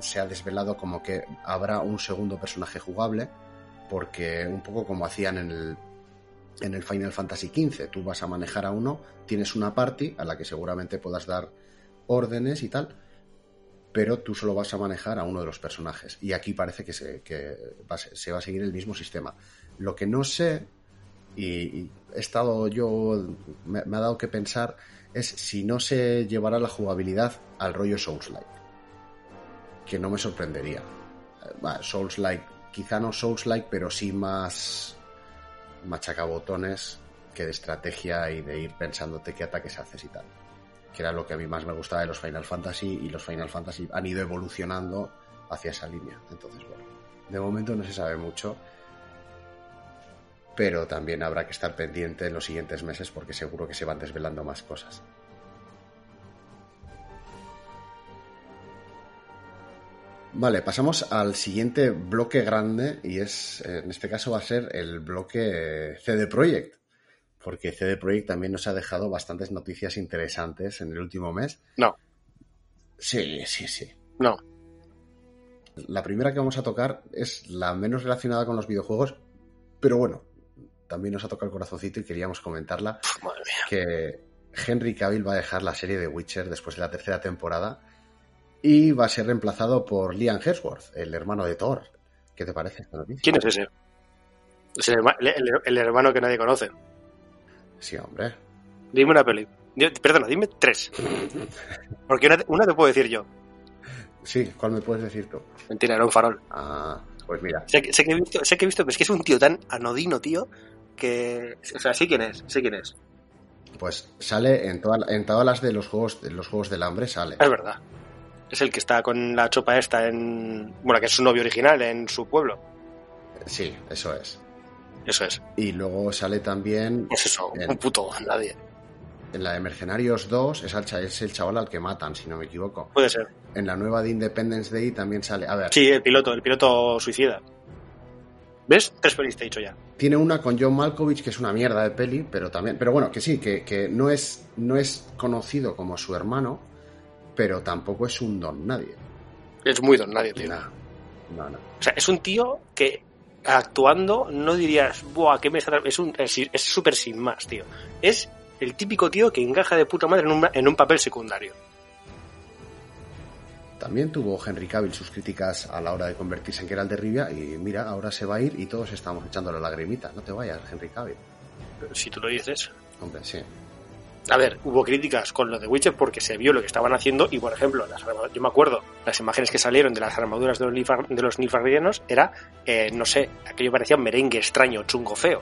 se ha desvelado como que habrá un segundo personaje jugable. Porque un poco como hacían en el, en el Final Fantasy XV, tú vas a manejar a uno, tienes una party a la que seguramente puedas dar órdenes y tal, pero tú solo vas a manejar a uno de los personajes. Y aquí parece que se, va, a seguir el mismo sistema. Lo que no sé, y, he estado yo, me, ha dado que pensar, es si no se llevará la jugabilidad al rollo Souls-like. Que no me sorprendería. Eh, Souls-like, quizá no Souls-like, pero sí más machacabotones que de estrategia y de ir pensándote qué ataques haces y tal que era lo que a mí más me gustaba de los Final Fantasy y los Final Fantasy han ido evolucionando hacia esa línea. Entonces, bueno, de momento no se sabe mucho, pero también habrá que estar pendiente en los siguientes meses porque seguro que se van desvelando más cosas. Vale, pasamos al siguiente bloque grande y es, eh, en este caso va a ser el bloque eh, CD Projekt porque CD Projekt también nos ha dejado bastantes noticias interesantes en el último mes. No. Sí, sí, sí. no. La primera que vamos a tocar es la menos relacionada con los videojuegos, pero bueno, también nos ha tocado el corazoncito y queríamos comentarla, madre mía. que Henry Cavill va a dejar la serie de Witcher después de la tercera temporada y va a ser reemplazado por Liam Hemsworth, el hermano de Thor. ¿Qué te parece esta noticia? ¿Quién es ese? Es el hermano que nadie conoce. Sí, hombre. Dime una peli. Perdona, dime tres. Porque una, una te puedo decir yo. Sí, ¿cuál me puedes decir tú? Mentira, era un farol. Ah, pues mira, Sé, que- sé que he visto, sé que he visto, pero es que es un tío tan anodino, tío, que... O sea, sí quién es, sé quién es. Pues sale en, toda- en todas las de los juegos, de los juegos del hambre, sale. Es verdad. Es el que está con la chopa esta en... Bueno, que es su novio original en su pueblo. Sí, eso es. Eso es. Y luego sale también Pues eso, un puto nadie. en la de Mercenarios 2, es, al es el chaval al que matan, si no me equivoco. Puede ser. En la nueva de Independence Day también sale. A ver, Sí, el piloto, el piloto suicida. ¿Ves? Tres pelis te he dicho ya. Tiene una con John Malkovich que es una mierda de peli, pero también. Pero bueno, que sí, que, que no, es, no es conocido como su hermano, pero tampoco es un don nadie. Es muy don nadie, tío. No, no. O sea, es un tío que actuando no dirías, buah, ¿qué me está tra-?" Es un es es súper sin más, tío. Es el típico tío que encaja de puta madre en un, en un papel secundario. También tuvo Henry Cavill sus críticas a la hora de convertirse en Geralt de Rivia y mira, ahora se va a ir y todos estamos echando la lagrimita. No te vayas, Henry Cavill. Si tú lo dices. Hombre, sí. A ver, hubo críticas con lo de Witcher porque se vio lo que estaban haciendo y, por ejemplo, las yo me acuerdo, las imágenes que salieron de las armaduras de los, Nilfar- de los Nilfgaardianos era, eh, no sé, aquello parecía un merengue extraño, chungo feo.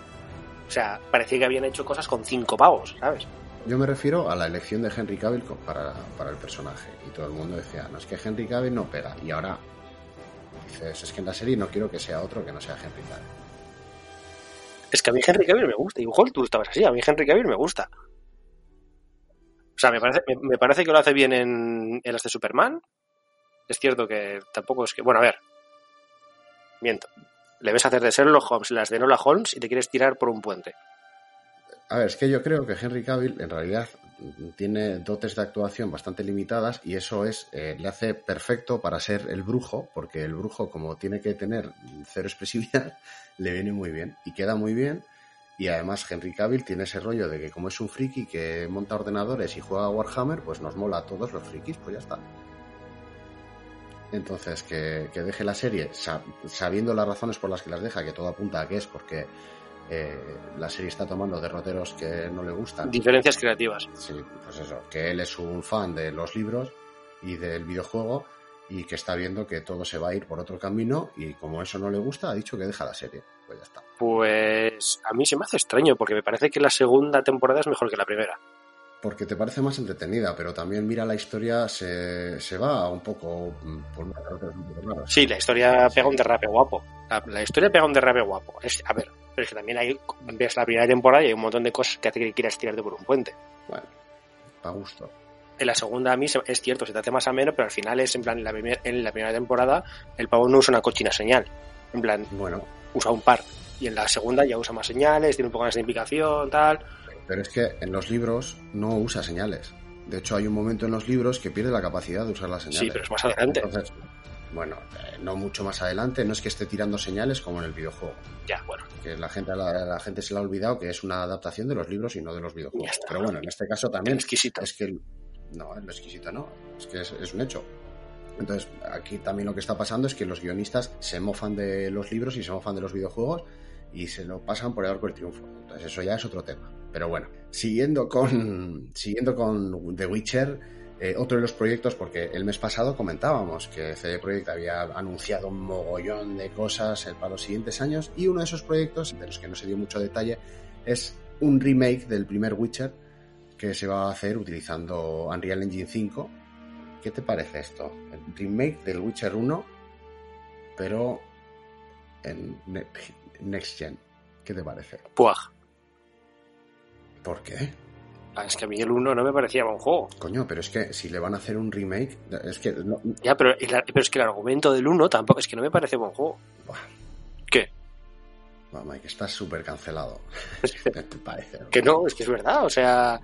O sea, parecía que habían hecho cosas con cinco pavos, ¿sabes? Yo me refiero a la elección de Henry Cavill para, para el personaje. Y todo el mundo decía, no, es que Henry Cavill no pega. Y ahora dices, es que en la serie no quiero que sea otro que no sea Henry Cavill. Es que a mí Henry Cavill me gusta. Y igual tú estabas así, a mí Henry Cavill me gusta. O sea, me parece, me, parece que lo hace bien en, en las de Superman. Es cierto que tampoco es que. Bueno, a ver. Miento. Le ves hacer de Sherlock Holmes las de Nola Holmes y te quieres tirar por un puente. A ver, es que yo creo que Henry Cavill en realidad tiene dotes de actuación bastante limitadas y eso es eh, le hace perfecto para ser el brujo, porque el brujo como tiene que tener cero expresividad, le viene muy bien y queda muy bien. Y además Henry Cavill tiene ese rollo de que como es un friki que monta ordenadores y juega a Warhammer, pues nos mola a todos los frikis, pues ya está. Entonces, que, que deje la serie sa- sabiendo las razones por las que las deja, que todo apunta a que es porque eh, la serie está tomando derroteros que no le gustan. Diferencias creativas. Sí, pues eso, que él es un fan de los libros y del videojuego y que está viendo que todo se va a ir por otro camino y como eso no le gusta, ha dicho que deja la serie. Pues ya está. Pues a mí se me hace extraño porque me parece que la segunda temporada es mejor que la primera. Porque te parece más entretenida, pero también mira la historia, se, se va un poco mm, por unos derroteros un poco raros. Sí, la historia pega un derrape guapo. La, la historia pega un derrape guapo. Es, a ver, pero es que también hay, ves la primera temporada y hay un montón de cosas que hace que quieras tirarte por un puente. Bueno, para gusto. En la segunda a mí se- es cierto, se te hace más ameno, pero al final es en plan, en la, primer- en la primera temporada el pavo no usa una cochina señal. En plan, Bueno, usa un par. Y en la segunda ya usa más señales, tiene un poco más de implicación, tal. pero es que en los libros no usa señales. De hecho, hay un momento en los libros que pierde la capacidad de usar las señales. Sí, pero es más adelante. Entonces, bueno, eh, no mucho más adelante, no es que esté tirando señales como en el videojuego. Ya, bueno. Que la gente, la, la gente se le ha olvidado que es una adaptación de los libros y no de los Ya videojuegos. está. Pero bueno, en este caso también Exquisito. es que el- no, lo exquisito no, es que es, es un hecho. Entonces, aquí también lo que está pasando es que los guionistas se mofan de los libros y se mofan de los videojuegos y se lo pasan por el arco del triunfo. Entonces, eso ya es otro tema. Pero bueno, siguiendo con, siguiendo con The Witcher, eh, otro de los proyectos, porque el mes pasado comentábamos que CD Projekt había anunciado un mogollón de cosas para los siguientes años y uno de esos proyectos, de los que no se dio mucho detalle, es un remake del primer Witcher que se va a hacer utilizando Unreal Engine 5. ¿Qué te parece esto? El remake del Witcher 1, pero en ne- Next Gen. ¿Qué te parece? Puaj. ¿Por qué? Ah, Es que a mí el 1 no me parecía buen juego. Coño, pero es que si le van a hacer un remake, es que no, Ya, pero, el- pero es que el argumento del 1 tampoco, es que no me parece buen juego. Buah. ¿Qué? Buah, Mike, estás súper cancelado. ¿Qué te parece? Que no, es que es verdad, o sea,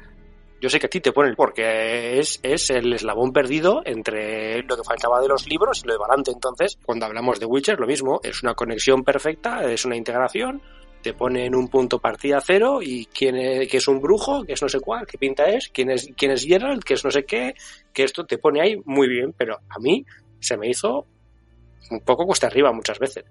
yo sé que a ti te ponen porque es, es el eslabón perdido entre lo que faltaba de los libros y lo de Valante. Entonces, cuando hablamos de Witcher, lo mismo, es una conexión perfecta, es una integración, te pone en un punto partida cero y quién es, que es un brujo, que es no sé cuál, qué pinta es, quién es, quién es Geralt, que es no sé qué, que esto te pone ahí muy bien, pero a mí se me hizo un poco cuesta arriba muchas veces.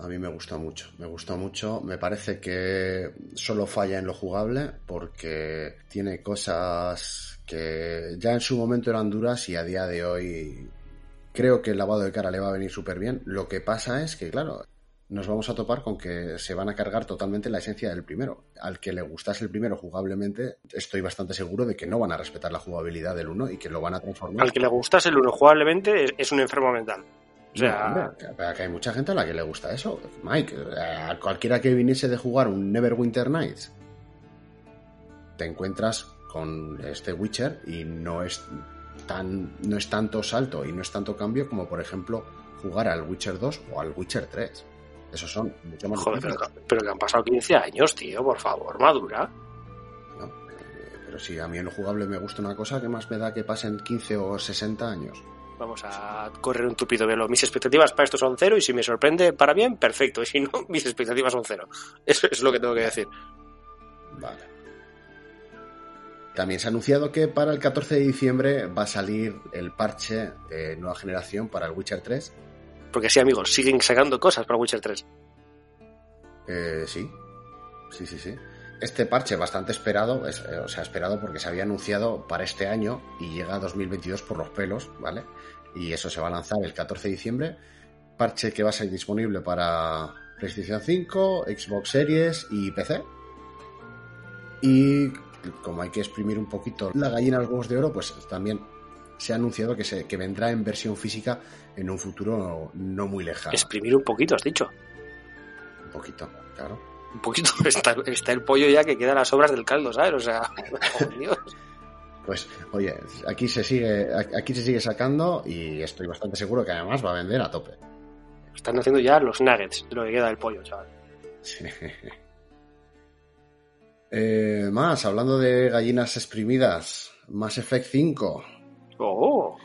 A mí me gustó mucho, me gustó mucho. Me parece que solo falla en lo jugable porque tiene cosas que ya en su momento eran duras y a día de hoy creo que el lavado de cara le va a venir súper bien. Lo que pasa es que, claro, nos vamos a topar con que se van a cargar totalmente la esencia del primero. Al que le gustase el primero jugablemente, estoy bastante seguro de que no van a respetar la jugabilidad del uno y que lo van a transformar. Al que le gustase el uno jugablemente es un enfermo mental. O sea, hombre, que- hay mucha gente a la que le gusta eso. Mike, a cualquiera que viniese de jugar un Neverwinter Nights, te encuentras con este Witcher y no es tan no es tanto salto y no es tanto cambio como por ejemplo jugar al Witcher 2 o al Witcher 3. Esos son mucho más Joder, pero, pero que han pasado 15 años, tío, por favor, madura. ¿no? Eh, Pero si a mí en lo jugable me gusta una cosa, ¿qué más me da que pasen 15 o 60 años? Vamos a correr un tupido velo. Mis expectativas para esto son cero y si me sorprende para bien, perfecto. Y si no, mis expectativas son cero. Eso es lo que tengo que decir. Vale. También se ha anunciado que para el 14 de diciembre va a salir el parche de nueva generación para el Witcher 3. Porque sí, amigos, siguen sacando cosas para Witcher 3. Eh, sí, sí, sí, sí. Este parche bastante esperado, es, eh, o sea, esperado porque se había anunciado para este año y llega a 2022 por los pelos, ¿vale? Y eso se va a lanzar el 14 de diciembre. Parche que va a ser disponible para PlayStation 5, Xbox Series y PC. Y como hay que exprimir un poquito la gallina a los huevos de oro, pues también se ha anunciado que, se, que vendrá en versión física en un futuro no muy lejano. Exprimir un poquito, has dicho. Un poquito, claro. Un poquito. Está, está el pollo ya que queda a las obras del caldo, ¿sabes? O sea, oh, Dios. Pues, oye, aquí se sigue, aquí se sigue sacando y estoy bastante seguro que además va a vender a tope. Están haciendo ya los nuggets de lo que queda del pollo, chaval. Sí. Eh, más, hablando de gallinas exprimidas, Mass Effect 5. Oh,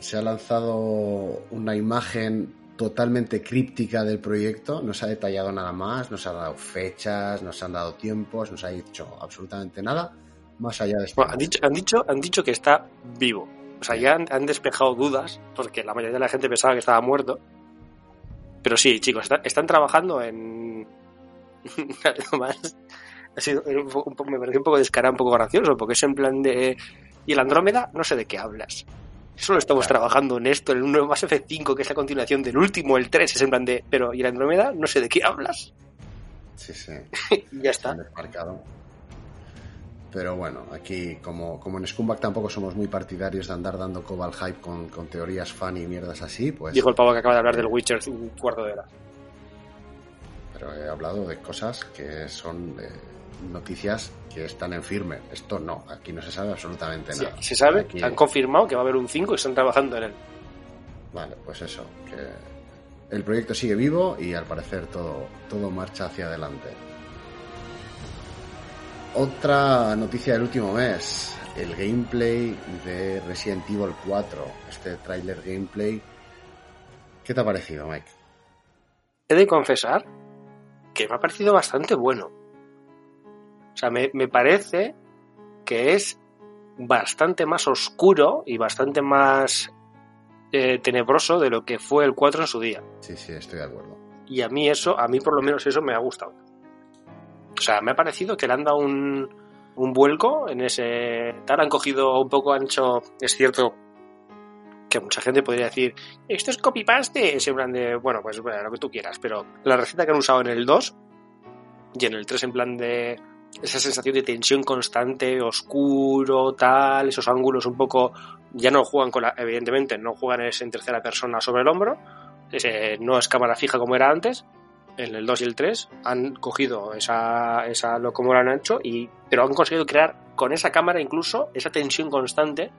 Se ha lanzado una imagen totalmente críptica del proyecto, no se ha detallado nada más, no se ha dado fechas, no se han dado tiempos, no se ha dicho absolutamente nada más allá de esto. Bueno, han, dicho, han, dicho, han dicho que está vivo. O sea, ya han, han despejado dudas, porque la mayoría de la gente pensaba que estaba muerto. Pero sí, chicos, está- están trabajando en. Ha sido un po- un po- me pareció un poco descarado, un poco gracioso, porque es en plan de. Y el Andrómeda, no sé de qué hablas. Solo estamos Claro. trabajando en esto, en un nuevo Mass Effect 5, que es la continuación del último, el 3, es en plan de. Pero, ¿y el Andrómeda? No sé de qué hablas. Sí, sí. Y ya está. desmarcado. Pero bueno, aquí como, como en Scumbag tampoco somos muy partidarios de andar dando coba al hype con, con teorías fan y mierdas así, pues Dijo el pavo que acaba de hablar del Witcher un cuarto de hora. pero he hablado de cosas que son eh, noticias que están en firme. Esto no, aquí no se sabe absolutamente Sí, nada. aquí se sabe, Aquí- han confirmado que va a haber un 5 y están trabajando en él. Vale, pues eso, que el proyecto sigue vivo y al parecer todo, todo marcha hacia adelante. Otra noticia del último mes, el gameplay de Resident Evil 4, este tráiler gameplay. ¿Qué te ha parecido, Mike? He de confesar que me ha parecido bastante bueno. O sea, me, me parece que es bastante más oscuro y bastante más eh, tenebroso de lo que fue el 4 en su día. Sí, sí, estoy de acuerdo. Y a mí eso, a mí por lo menos eso me ha gustado. O sea, me ha parecido que le han dado un, un vuelco en ese tal, han cogido un poco ancho, es cierto que mucha gente podría decir, esto es copy-paste, es en plan de, bueno, pues bueno, lo que tú quieras, pero la receta que han usado en el 2 y en el 3 en plan de esa sensación de tensión constante, oscuro, tal, esos ángulos un poco, ya no juegan con la, evidentemente, no juegan en tercera persona sobre el hombro, ese, no es cámara fija como era antes, en el 2 y el 3 han cogido esa, esa como lo han hecho, y, pero han conseguido crear con esa cámara incluso esa tensión constante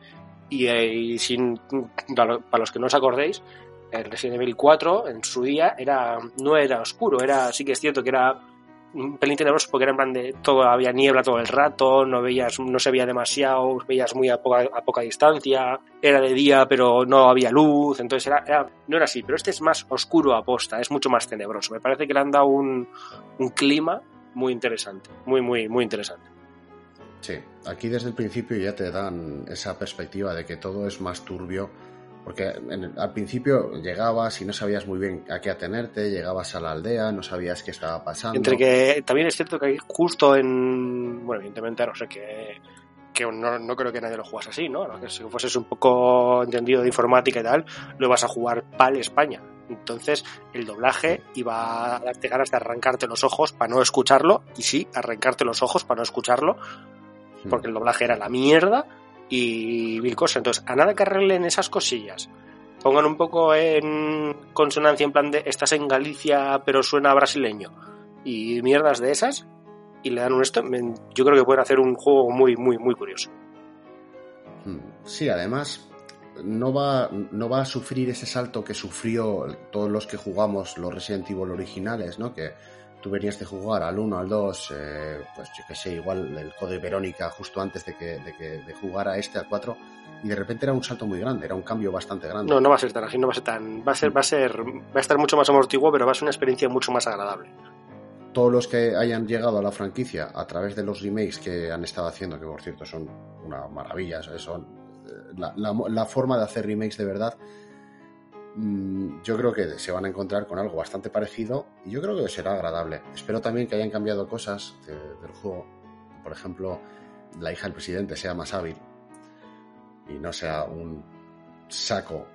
y, eh, sin, para los que no os acordéis, el Resident Evil 4 en su día era, no era oscuro, era, sí que es cierto que era un pelín tenebroso porque era en plan de todo, había niebla todo el rato, no veías, no se veía demasiado, veías muy a poca, a poca distancia, era de día pero no había luz, entonces era, era- no era así, pero este es más oscuro a posta, es mucho más tenebroso. Me parece que le han dado un, un clima muy interesante, muy, muy, muy interesante. Sí, aquí desde el principio ya te dan esa perspectiva de que todo es más turbio, porque en el- al principio llegabas y no sabías muy bien a qué atenerte, llegabas a la aldea, no sabías qué estaba pasando. Entre que también es cierto que justo en. Bueno, evidentemente, no sé que. Que no, no creo que nadie lo jugase así, ¿no? Que si fueses un poco entendido de informática y tal, lo vas a jugar PAL España. Entonces, el doblaje iba a darte ganas de arrancarte los ojos para no escucharlo, y sí, arrancarte los ojos para no escucharlo, Hmm. porque el doblaje era la mierda y mil cosas. Entonces, a nada que arreglen esas cosillas, pongan un poco en consonancia en plan de estás en Galicia pero suena brasileño y mierdas de esas y le dan un esto, yo creo que pueden hacer un juego muy, muy, muy curioso. Mm, Sí, además, no va, no va a sufrir ese salto que sufrió todos los que jugamos los Resident Evil originales, ¿no? Que tú venías de jugar al 1, al 2, eh, pues yo que sé, igual el Code Verónica justo antes de que, de que de jugar a este, al 4, y de repente era un salto muy grande, era un cambio bastante grande. No, no va a ser tan así, no va a ser tan. Va a ser, va a ser, va a estar mucho más amortiguo, pero va a ser una experiencia mucho más agradable. Todos los que hayan llegado a la franquicia a través de los remakes que han estado haciendo, que por cierto son una maravilla, son eh, la, la, la forma de hacer remakes de verdad yo creo que se van a encontrar con algo bastante parecido y yo creo que será agradable. Espero también que hayan cambiado cosas de, del juego. Por ejemplo, la hija del presidente sea más hábil y no sea un saco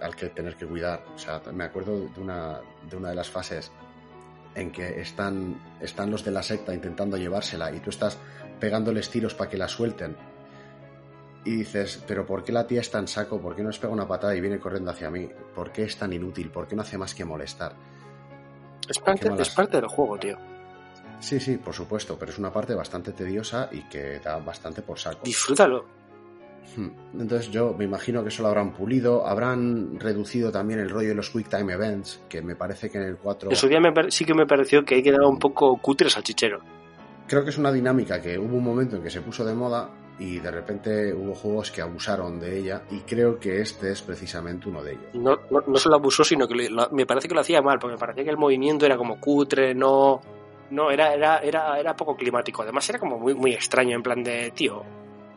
al que tener que cuidar. O sea, me acuerdo de una, de una de las fases en que están, están los de la secta intentando llevársela y tú estás pegándoles tiros para que la suelten y dices, pero ¿por qué la tía es tan saco? ¿Por qué no les pega una patada y viene corriendo hacia mí? ¿Por qué es tan inútil? ¿Por qué no hace más que molestar? Es parte, es parte del juego, tío. Sí, sí, por supuesto, pero es una parte bastante tediosa y que da bastante por saco. Disfrútalo. Hmm. Entonces yo me imagino que eso lo habrán pulido, habrán reducido también el rollo de los Quick Time Events, que me parece que en el 4... En su día me sí que me pareció que hay que dar un poco cutre salchichero. Creo que es una dinámica que hubo un momento en que se puso de moda y de repente hubo juegos que abusaron de ella y creo que este es precisamente uno de ellos. No, no, no solo abusó, sino que lo, me parece que lo hacía mal, porque me parecía que el movimiento era como cutre, no... No, era, era, era, era poco climático. Además era como muy, muy extraño, en plan de, tío,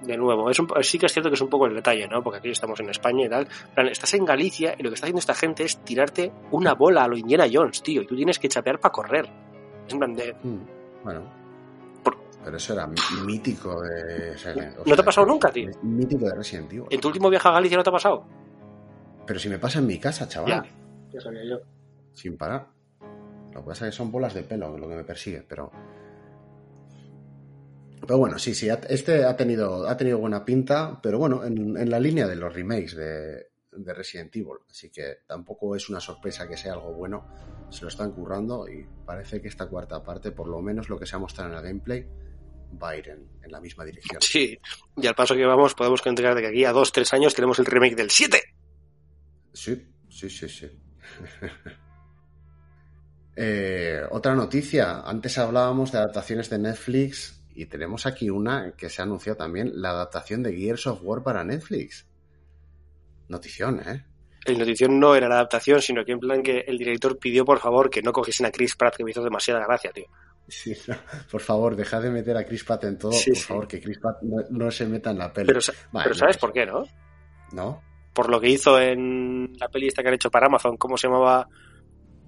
de nuevo, es un, sí que es cierto que es un poco el detalle, ¿no? Porque aquí estamos en España y tal. Plan, estás en Galicia y lo que está haciendo esta gente es tirarte una bola a lo Indiana Jones, tío, y tú tienes que chapear para correr. Es en plan de... Mm, bueno, pero eso era mítico de. O sea, ¿No te ha pasado nunca, tío? Mítico de Resident Evil. ¿En tu último viaje a Galicia no te ha pasado? Pero si me pasa en mi casa, chaval. Ya, ya sabía yo. Sin parar. Lo que pasa es que son bolas de pelo lo que me persigue, pero. Pero bueno, sí, sí, este ha tenido, ha tenido buena pinta, pero bueno, en, en la línea de los remakes de, de, Resident Evil. Así que tampoco es una sorpresa que sea algo bueno. Se lo están currando y parece que esta cuarta parte, por lo menos lo que se ha mostrado en el gameplay, va a ir en, en, la misma dirección. Sí, y al paso que vamos podemos entregar de que aquí a dos, tres años tenemos el remake del 7. Sí, sí, sí, sí. eh, otra noticia, antes hablábamos de adaptaciones de Netflix y tenemos aquí una que se ha anunciado también, la adaptación de Gears of War para Netflix. Notición, ¿eh? El notición no era la adaptación, sino que en plan que el director pidió por favor que no cogiesen a Chris Pratt, que me hizo demasiada gracia, tío. Sí, no, por favor, dejad de meter a Chris Pratt en todo. Sí, por sí. favor, que Chris Pratt no, no, se meta en la peli. Pero, vale, pero ¿sabes no, por qué, no? ¿No? Por lo que hizo en la peli esta que han hecho para Amazon, ¿cómo se llamaba?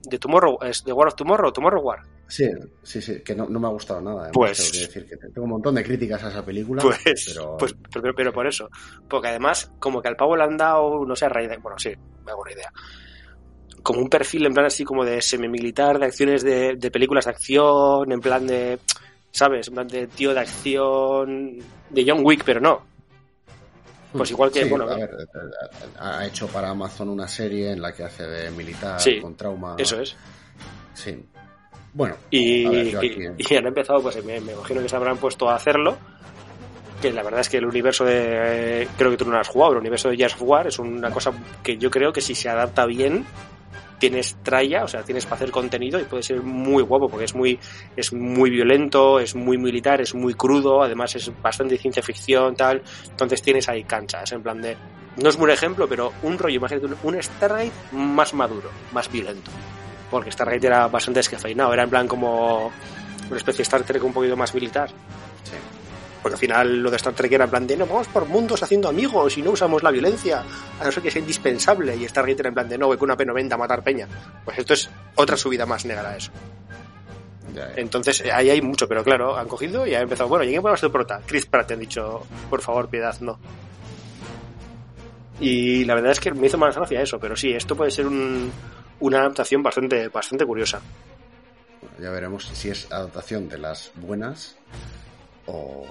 De Tomorrow, ¿es The War of Tomorrow? Tomorrow War. Sí, sí, sí, que no, no me ha gustado nada. Además, pues. Tengo que decir que tengo un montón de críticas a esa película. Pues, pero... pues pero, pero, por eso. Porque además, como que al pavo le han dado, no sé, a raíz de. Bueno, sí, me hago una idea como un perfil en plan así como de semimilitar, de acciones de, de, películas de acción, en plan de, ¿sabes? En plan de tío de acción, de John Wick, pero no. Pues igual que, sí, bueno... A ver, ha hecho para Amazon una serie en la que hace de militar sí, con trauma. Eso es. Sí. Bueno, y, ver, aquí... y, y, han empezado, pues me, me, imagino que se habrán puesto a hacerlo. Que la verdad es que el universo de. Creo que tú no lo has jugado, el universo de of War es una cosa que yo creo que si se adapta bien, tienes tralla, o sea, tienes para hacer contenido y puede ser muy guapo porque es muy, es muy violento, es muy militar, es muy crudo, además es bastante ciencia ficción, tal. Entonces tienes ahí canchas, en plan de. No es un ejemplo, pero un rollo, imagínate, un Stargate más maduro, más violento. Porque Stargate era bastante descafeinado, era en plan como una especie de Star Trek un poquito más militar. Sí. Porque al final lo de Star Trek era en plan de no, vamos por mundos haciendo amigos y no usamos la violencia, a no ser que sea indispensable. Y Stargate era en plan de no, voy con una P90 a matar peña. Pues esto es otra subida más negra a eso. Ya, ya. Entonces ahí hay mucho, pero claro, han cogido y han empezado, bueno, ¿y quién ponemos de prota? Chris Pratt, te han dicho, por favor, piedad, no. Y la verdad es que me hizo más gracia eso, pero sí, esto puede ser un, una adaptación bastante, bastante curiosa. Bueno, ya veremos si es adaptación de las buenas o,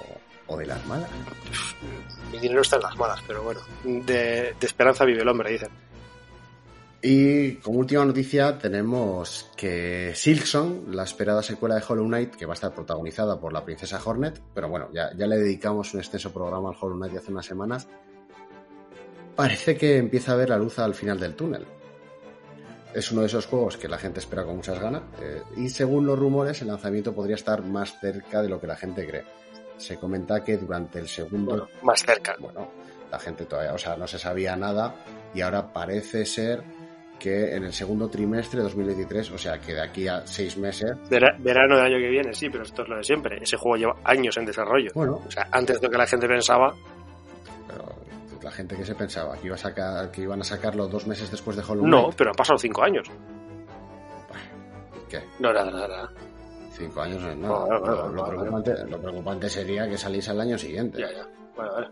o, de las malas. Mi dinero está en las malas, pero bueno, de, de esperanza vive el hombre, dicen. Y como última noticia tenemos que Silksong, la esperada secuela de Hollow Knight, que va a estar protagonizada por la princesa Hornet, pero bueno, ya, ya le dedicamos un extenso programa al Hollow Knight de hace unas semanas, parece que empieza a ver la luz al final del túnel. Es uno de esos juegos que la gente espera con muchas ganas eh, y según los rumores el lanzamiento podría estar más cerca de lo que la gente cree. Se comenta que durante el segundo... Bueno, más cerca. Bueno, la gente todavía, o sea, no se sabía nada y ahora parece ser que en el segundo trimestre de 2023, o sea, que de aquí a seis meses... Vera- verano del año que viene, sí, pero esto es lo de siempre. Ese juego lleva años en desarrollo. Bueno, O sea, antes de lo que la gente pensaba, pero la gente que se pensaba que, iba a sacar, que iban a sacarlo dos meses después de Hollow no, pero han pasado cinco años. ¿qué? No, nada, nada, nada. Cinco años no es nada. lo, preocupante, lo preocupante sería que saliese al año siguiente. Ya, ya. Bueno, vale.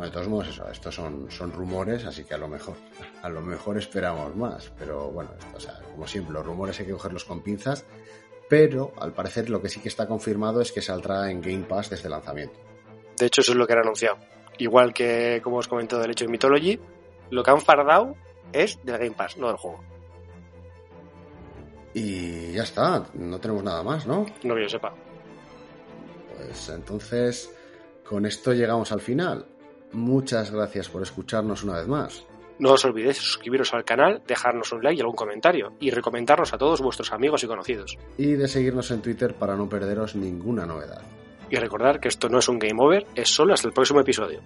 De todos modos, eso, estos son, son rumores, así que a lo mejor, a lo mejor esperamos más. Pero bueno, esto, o sea, como siempre, los rumores hay que cogerlos con pinzas. Pero al parecer lo que sí que está confirmado es que saldrá en Game Pass desde el lanzamiento. De hecho, eso es lo que han anunciado. Igual que, como os comento del hecho de Mythology, lo que han fardado es del Game Pass, no del juego. Y ya está, no tenemos nada más, ¿no? No que yo sepa. Pues entonces, con esto llegamos al final. Muchas gracias por escucharnos una vez más. No os olvidéis de suscribiros al canal, dejarnos un like y algún comentario, y recomendarnos a todos vuestros amigos y conocidos. Y de seguirnos en Twitter para no perderos ninguna novedad. Y recordar que esto no es un game over, es solo hasta el próximo episodio.